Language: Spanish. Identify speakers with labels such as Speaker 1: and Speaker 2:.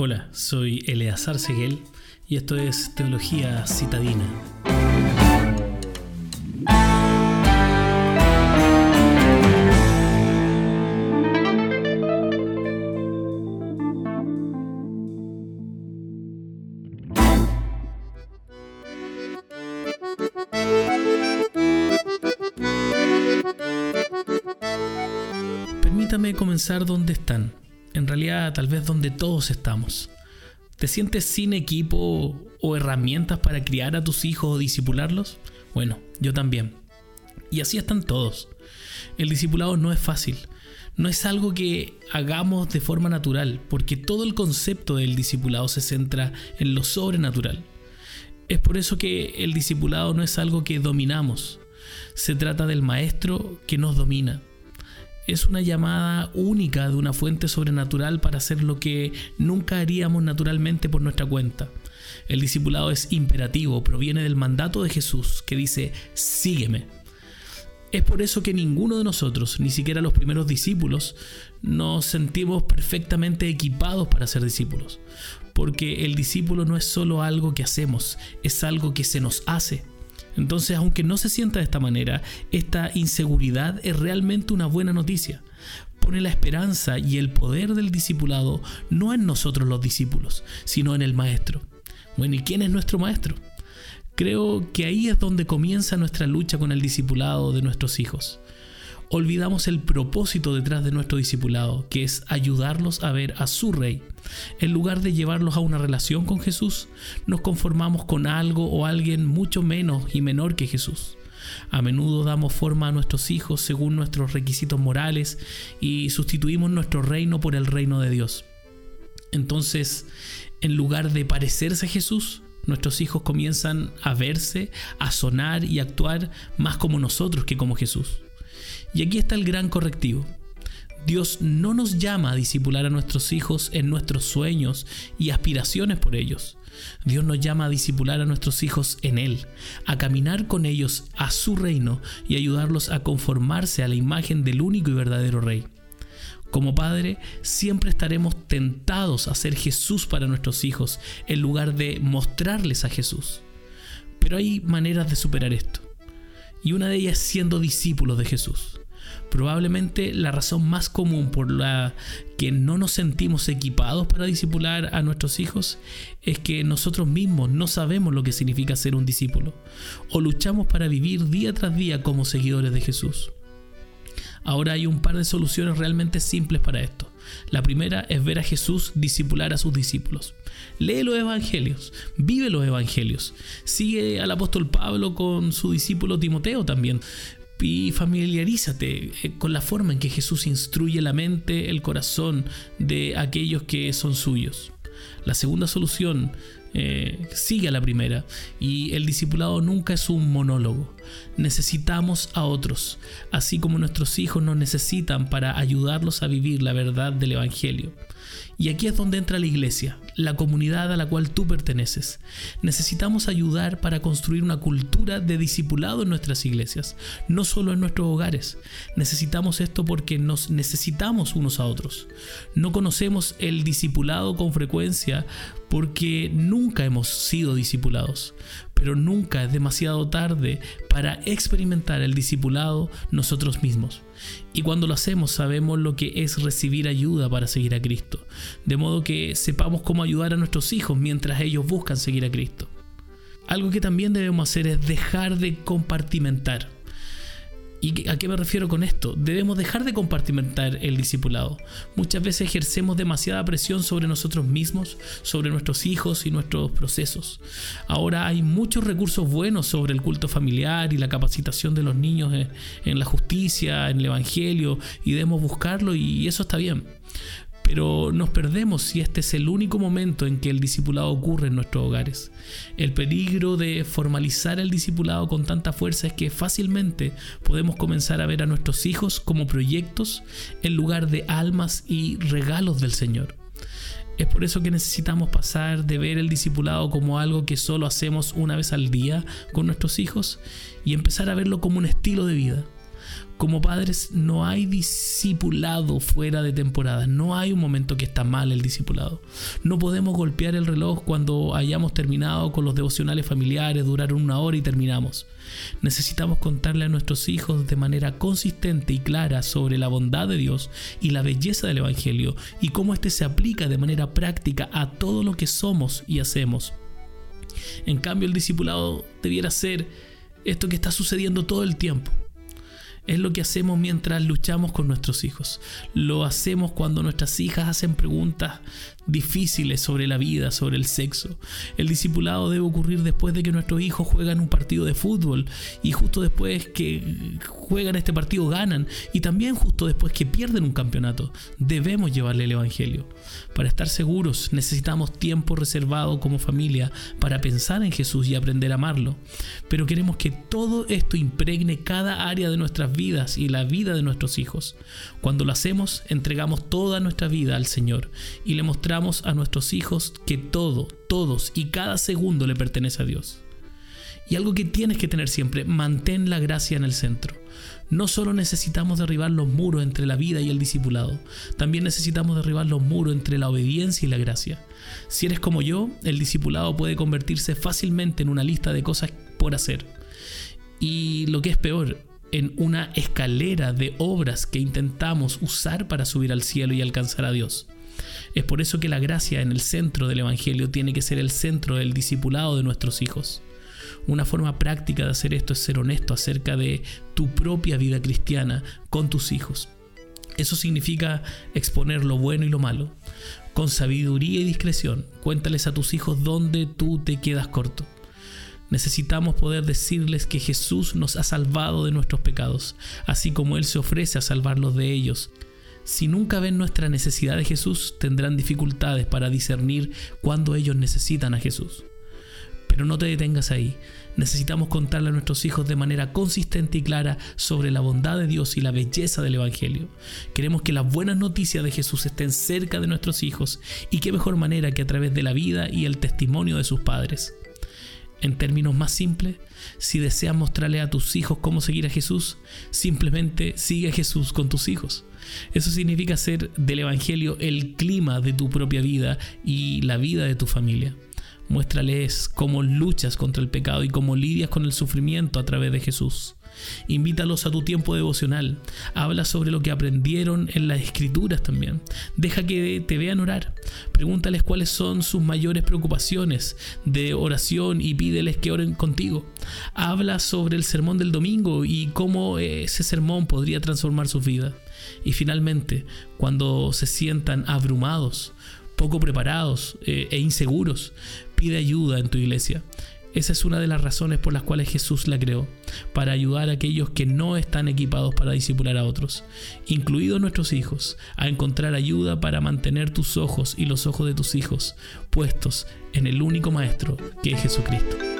Speaker 1: Hola, soy Eleazar Seguel y esto es Teología Citadina. Permítame comenzar donde están, en realidad tal vez donde todos estamos. ¿Te sientes sin equipo o herramientas para criar a tus hijos o disipularlos? Bueno, yo también. Y así están todos. El discipulado no es fácil. No es algo que hagamos de forma natural, porque todo el concepto del discipulado se centra en lo sobrenatural. Es por eso que el discipulado no es algo que dominamos. Se trata del maestro que nos domina es una llamada única de una fuente sobrenatural para hacer lo que nunca haríamos naturalmente por nuestra cuenta. El discipulado es imperativo, proviene del mandato de Jesús que dice, sígueme. Es por eso que ninguno de nosotros, ni siquiera los primeros discípulos, nos sentimos perfectamente equipados para ser discípulos. Porque el discípulo no es solo algo que hacemos, es algo que se nos hace. Entonces, aunque no se sienta de esta manera, esta inseguridad es realmente una buena noticia. Pone la esperanza y el poder del discipulado no en nosotros los discípulos, sino en el Maestro. Bueno, ¿y quién es nuestro Maestro? Creo que ahí es donde comienza nuestra lucha con el discipulado de nuestros hijos olvidamos el propósito detrás de nuestro discipulado, que es ayudarlos a ver a su rey. En lugar de llevarlos a una relación con Jesús, nos conformamos con algo o alguien mucho menos y menor que Jesús. A menudo damos forma a nuestros hijos según nuestros requisitos morales y sustituimos nuestro reino por el reino de Dios. Entonces, en lugar de parecerse a Jesús, nuestros hijos comienzan a verse, a sonar y actuar más como nosotros que como Jesús. Y aquí está el gran correctivo. Dios no nos llama a disipular a nuestros hijos en nuestros sueños y aspiraciones por ellos. Dios nos llama a disipular a nuestros hijos en Él, a caminar con ellos a su reino y ayudarlos a conformarse a la imagen del único y verdadero Rey. Como padre, siempre estaremos tentados a ser Jesús para nuestros hijos en lugar de mostrarles a Jesús. Pero hay maneras de superar esto. Y una de ellas siendo discípulos de Jesús. Probablemente la razón más común por la que no nos sentimos equipados para discipular a nuestros hijos es que nosotros mismos no sabemos lo que significa ser un discípulo o luchamos para vivir día tras día como seguidores de Jesús. Ahora hay un par de soluciones realmente simples para esto. La primera es ver a Jesús discipular a sus discípulos. Lee los evangelios, vive los evangelios. Sigue al apóstol Pablo con su discípulo Timoteo también y familiarízate eh, con la forma en que Jesús instruye la mente, el corazón de aquellos que son suyos. La segunda solución eh, sigue a la primera y el discipulado nunca es un monólogo. Necesitamos a otros, así como nuestros hijos nos necesitan para ayudarlos a vivir la verdad del Evangelio. Y aquí es donde entra la iglesia, la comunidad a la cual tú perteneces. Necesitamos ayudar para construir una cultura de discipulado en nuestras iglesias, no solo en nuestros hogares. Necesitamos esto porque nos necesitamos unos a otros. No conocemos el discipulado con frecuencia porque nunca hemos sido discipulados, pero nunca es demasiado tarde para experimentar el discipulado nosotros mismos. Y cuando lo hacemos sabemos lo que es recibir ayuda para seguir a Cristo, de modo que sepamos cómo ayudar a nuestros hijos mientras ellos buscan seguir a Cristo. Algo que también debemos hacer es dejar de compartimentar. ¿Y a qué me refiero con esto? Debemos dejar de compartimentar el discipulado. Muchas veces ejercemos demasiada presión sobre nosotros mismos, sobre nuestros hijos y nuestros procesos. Ahora hay muchos recursos buenos sobre el culto familiar y la capacitación de los niños en la justicia, en el Evangelio, y debemos buscarlo y eso está bien. Pero nos perdemos si este es el único momento en que el discipulado ocurre en nuestros hogares. El peligro de formalizar el discipulado con tanta fuerza es que fácilmente podemos comenzar a ver a nuestros hijos como proyectos en lugar de almas y regalos del Señor. Es por eso que necesitamos pasar de ver el discipulado como algo que solo hacemos una vez al día con nuestros hijos y empezar a verlo como un estilo de vida Como padres no hay discipulado fuera de temporada, no hay un momento que está mal el discipulado. No podemos golpear el reloj cuando hayamos terminado con los devocionales familiares, durar una hora y terminamos. Necesitamos contarle a nuestros hijos de manera consistente y clara sobre la bondad de Dios y la belleza del Evangelio y cómo éste se aplica de manera práctica a todo lo que somos y hacemos. En cambio, el discipulado debiera ser esto que está sucediendo todo el tiempo es lo que hacemos mientras luchamos con nuestros hijos. Lo hacemos cuando nuestras hijas hacen preguntas difíciles sobre la vida, sobre el sexo. El discipulado debe ocurrir después de que nuestros hijos juegan un partido de fútbol y justo después que juegan este partido ganan y también justo después que pierden un campeonato. Debemos llevarle el Evangelio. Para estar seguros necesitamos tiempo reservado como familia para pensar en Jesús y aprender a amarlo. Pero queremos que todo esto impregne cada área de nuestras vidas y la vida de nuestros hijos. Cuando lo hacemos, entregamos toda nuestra vida al Señor y le mostramos a nuestros hijos que todo, todos y cada segundo le pertenece a Dios. Y algo que tienes que tener siempre, mantén la gracia en el centro. No solo necesitamos derribar los muros entre la vida y el discipulado, también necesitamos derribar los muros entre la obediencia y la gracia. Si eres como yo, el discipulado puede convertirse fácilmente en una lista de cosas por hacer. Y lo que es peor, en una escalera de obras que intentamos usar para subir al cielo y alcanzar a Dios. Es por eso que la gracia en el centro del Evangelio tiene que ser el centro del discipulado de nuestros hijos. Una forma práctica de hacer esto es ser honesto acerca de tu propia vida cristiana con tus hijos. Eso significa exponer lo bueno y lo malo. Con sabiduría y discreción, cuéntales a tus hijos dónde tú te quedas corto. Necesitamos poder decirles que Jesús nos ha salvado de nuestros pecados, así como Él se ofrece a salvarlos de ellos. Si nunca ven nuestra necesidad de Jesús, tendrán dificultades para discernir cuándo ellos necesitan a Jesús. Pero no te detengas ahí. Necesitamos contarle a nuestros hijos de manera consistente y clara sobre la bondad de Dios y la belleza del Evangelio. Queremos que las buenas noticias de Jesús estén cerca de nuestros hijos y qué mejor manera que a través de la vida y el testimonio de sus padres. En términos más simples, si deseas mostrarle a tus hijos cómo seguir a Jesús, simplemente sigue a Jesús con tus hijos. Eso significa hacer del Evangelio el clima de tu propia vida y la vida de tu familia. Muéstrales cómo luchas contra el pecado y cómo lidias con el sufrimiento a través de Jesús. Invítalos a tu tiempo devocional. Habla sobre lo que aprendieron en las escrituras también. Deja que te vean orar. Pregúntales cuáles son sus mayores preocupaciones de oración y pídeles que oren contigo. Habla sobre el sermón del domingo y cómo ese sermón podría transformar su vida. Y finalmente, cuando se sientan abrumados, poco preparados eh, e inseguros, pide ayuda en tu iglesia. Esa es una de las razones por las cuales Jesús la creó, para ayudar a aquellos que no están equipados para discipular a otros, incluidos nuestros hijos, a encontrar ayuda para mantener tus ojos y los ojos de tus hijos puestos en el único Maestro que es Jesucristo.